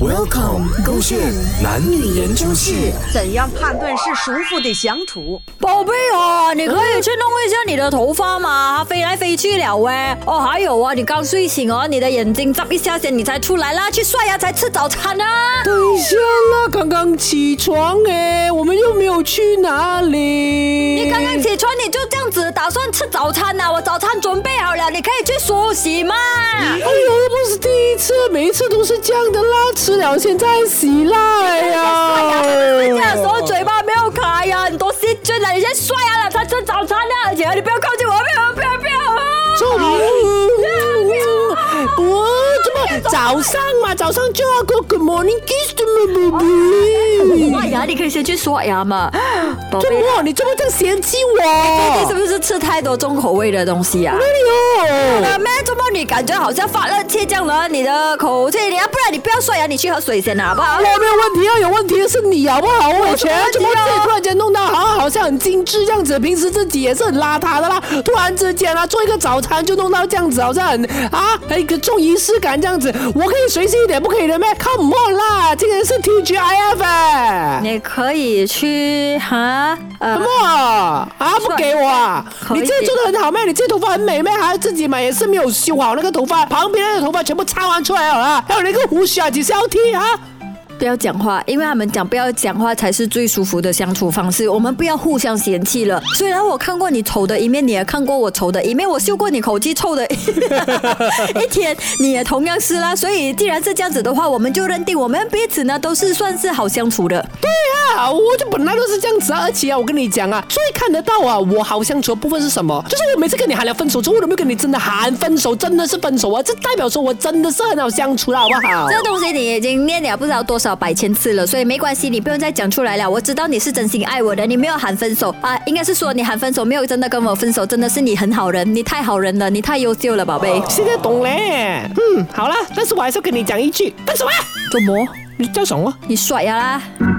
Welcome，勾线男女研究室。怎样判断是舒服的相处？宝贝啊，你可以去弄一下你的头发嘛，它飞来飞去了喂。哦，还有啊，你刚睡醒哦，你的眼睛眨一下先，你才出来啦，去刷牙才吃早餐啊。等一下啦，刚刚起床哎，我们又没有去哪里。你刚刚起床你就这样子打算吃早餐呐？我早餐准备好了，你可以去梳洗嘛。哎呦，又不是次，每一次都是这样的啦，吃了先再洗啦。哎呀，这样的时候嘴巴没有卡呀，你多细菌啊，你先刷牙了才吃早餐的，而且你不要靠近我，不要不要不要啊！做我怎么早上嘛，早上就要过 Good morning kiss 的嘛，baby。刷牙你可以先去刷牙嘛，宝贝。怎么？你这么这样嫌弃我你是？不是吃太多重口味的东西啊？哎呦，呃，妹，怎么你感觉好像发热气这样了？你的口气，你要不然你不要刷牙，你去喝水先好不好？我没有问题啊，有问题的是你好不好？我全怎么自己突然间弄到好像好像很精致这样子，平时自己也是很邋遢的啦，突然之间啊做一个早餐就弄到这样子，好像很啊一个重仪式感这样子，我可以随性一点，不可以的咩？Come on 啦，这个人是 TGIF 哎。你可以去哈呃什么啊？啊不给我啊！你这个做的很好咩？你这头发很美咩？还自己买也是没有修好那个头发，旁边那个头发全部擦完出来好了啊！还有那个胡须啊，几时要剃啊？不要讲话，因为他们讲不要讲话才是最舒服的相处方式。我们不要互相嫌弃了。虽然我看过你丑的一面，你也看过我丑的一面，我嗅过你口气臭的一 天，你也同样是啦。所以既然是这样子的话，我们就认定我们彼此呢都是算是好相处的。对啊，我就本来都是这样子啊，而且啊，我跟你讲啊，最看得到啊，我好相处的部分是什么？就是我每次跟你喊了分手之后，我都没有跟你真的喊分手，真的是分手啊，这代表说我真的是很好相处了，好不好这？东西你已经念了不知道多少百千次了，所以没关系，你不用再讲出来了。我知道你是真心爱我的，你没有喊分手啊，应该是说你喊分手，没有真的跟我分手，真的是你很好人，你太好人了，你太优秀了，宝贝。现在懂嘞，嗯，好了，但是我还是要跟你讲一句，干什么？怎么？你叫什么？你甩呀啦？